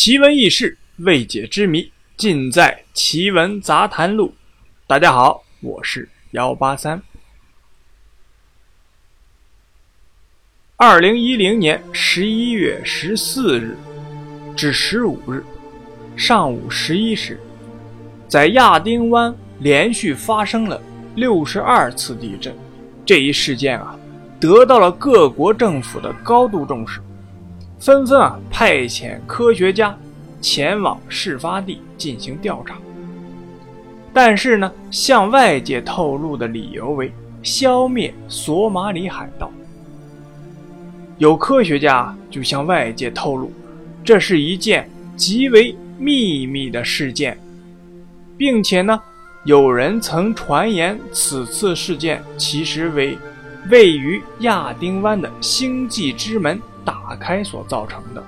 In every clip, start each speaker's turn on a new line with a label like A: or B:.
A: 奇闻异事、未解之谜，尽在《奇闻杂谈录》。大家好，我是幺八三。二零一零年十一月十四日至十五日上午十一时，在亚丁湾连续发生了六十二次地震。这一事件啊，得到了各国政府的高度重视。纷纷啊派遣科学家前往事发地进行调查，但是呢，向外界透露的理由为消灭索马里海盗。有科学家就向外界透露，这是一件极为秘密的事件，并且呢，有人曾传言此次事件其实为位于亚丁湾的星际之门。打开所造成的。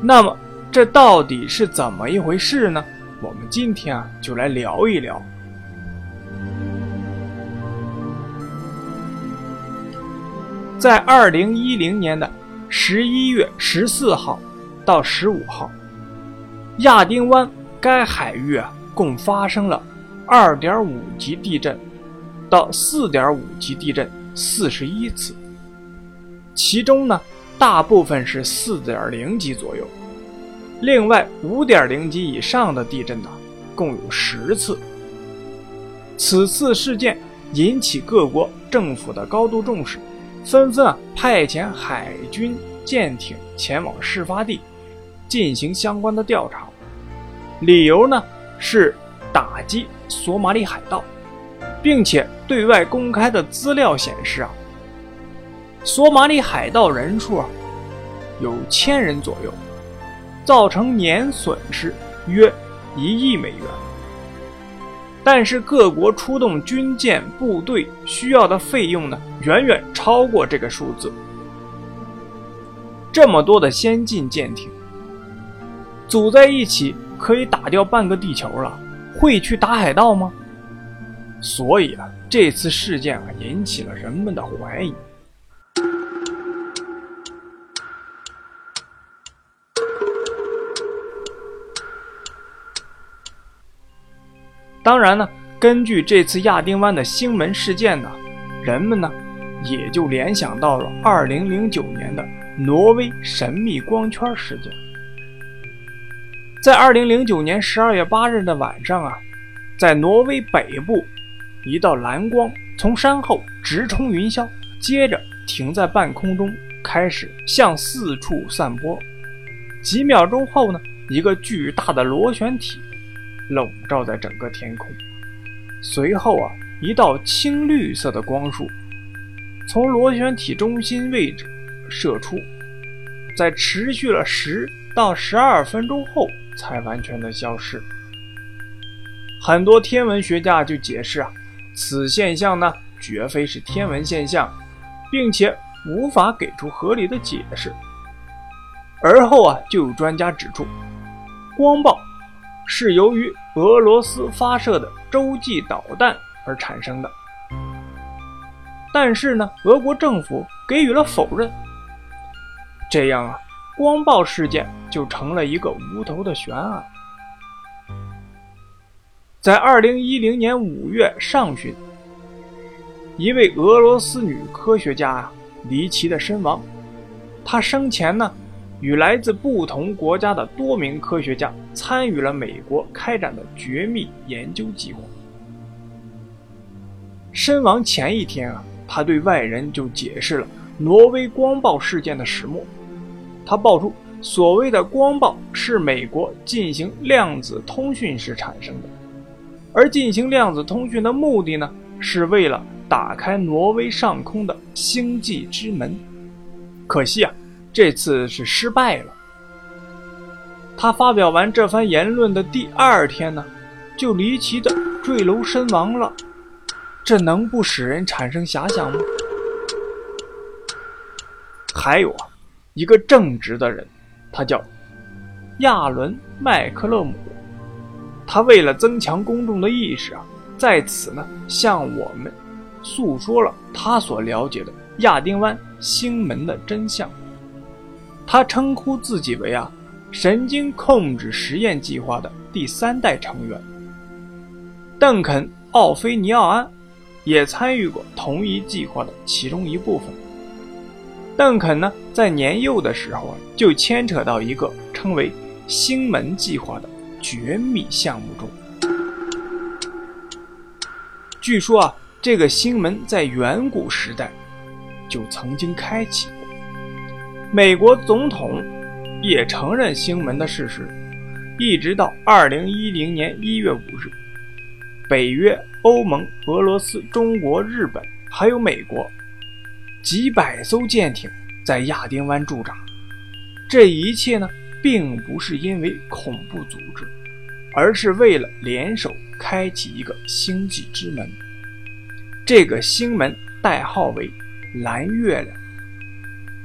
A: 那么，这到底是怎么一回事呢？我们今天啊，就来聊一聊。在二零一零年的十一月十四号到十五号，亚丁湾该海域啊，共发生了二点五级地震到四点五级地震四十一次。其中呢，大部分是四点零级左右，另外五点零级以上的地震呢，共有十次。此次事件引起各国政府的高度重视，纷纷啊派遣海军舰艇前往事发地进行相关的调查。理由呢是打击索马里海盗，并且对外公开的资料显示啊。索马里海盗人数，有千人左右，造成年损失约一亿美元。但是各国出动军舰部队需要的费用呢，远远超过这个数字。这么多的先进舰艇组在一起，可以打掉半个地球了，会去打海盗吗？所以啊，这次事件啊，引起了人们的怀疑。当然呢，根据这次亚丁湾的星门事件呢，人们呢也就联想到了2009年的挪威神秘光圈事件。在2009年12月8日的晚上啊，在挪威北部，一道蓝光从山后直冲云霄，接着停在半空中，开始向四处散播。几秒钟后呢，一个巨大的螺旋体。笼罩在整个天空。随后啊，一道青绿色的光束从螺旋体中心位置射出，在持续了十到十二分钟后才完全的消失。很多天文学家就解释啊，此现象呢绝非是天文现象，并且无法给出合理的解释。而后啊，就有专家指出，光暴。是由于俄罗斯发射的洲际导弹而产生的，但是呢，俄国政府给予了否认。这样啊，光爆事件就成了一个无头的悬案。在二零一零年五月上旬，一位俄罗斯女科学家啊离奇的身亡，她生前呢。与来自不同国家的多名科学家参与了美国开展的绝密研究计划。身亡前一天啊，他对外人就解释了挪威光暴事件的始末。他爆出，所谓的光暴是美国进行量子通讯时产生的，而进行量子通讯的目的呢，是为了打开挪威上空的星际之门。可惜啊。这次是失败了。他发表完这番言论的第二天呢，就离奇的坠楼身亡了。这能不使人产生遐想吗？还有啊，一个正直的人，他叫亚伦·麦克勒姆。他为了增强公众的意识啊，在此呢向我们诉说了他所了解的亚丁湾星门的真相。他称呼自己为啊神经控制实验计划的第三代成员。邓肯·奥菲尼奥安也参与过同一计划的其中一部分。邓肯呢，在年幼的时候啊就牵扯到一个称为“星门计划”的绝密项目中。据说啊，这个星门在远古时代就曾经开启过。美国总统也承认星门的事实，一直到二零一零年一月五日，北约、欧盟、俄罗斯、中国、日本还有美国。几百艘舰艇在亚丁湾驻扎，这一切呢，并不是因为恐怖组织，而是为了联手开启一个星际之门。这个星门代号为“蓝月亮”。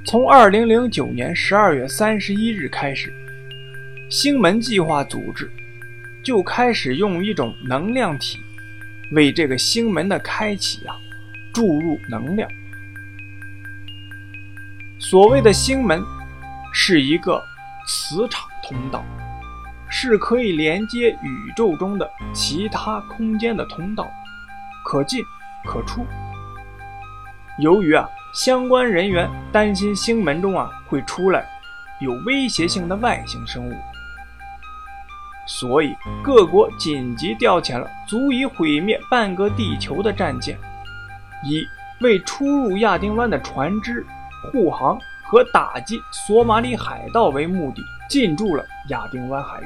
A: 从2009年12月31日开始，星门计划组织就开始用一种能量体为这个星门的开启啊注入能量。所谓的星门，是一个磁场通道，是可以连接宇宙中的其他空间的通道，可进可出。由于啊，相关人员担心星门中啊会出来有威胁性的外星生物，所以各国紧急调遣了足以毁灭半个地球的战舰，以为出入亚丁湾的船只。护航和打击索马里海盗为目的，进驻了亚丁湾海域。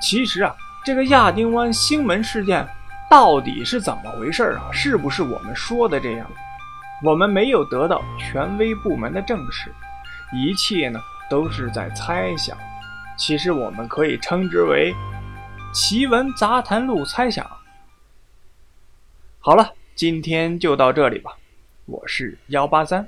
A: 其实啊，这个亚丁湾星门事件到底是怎么回事啊？是不是我们说的这样？我们没有得到权威部门的证实，一切呢都是在猜想。其实我们可以称之为奇闻杂谈录猜想。好了，今天就到这里吧。我是幺八三。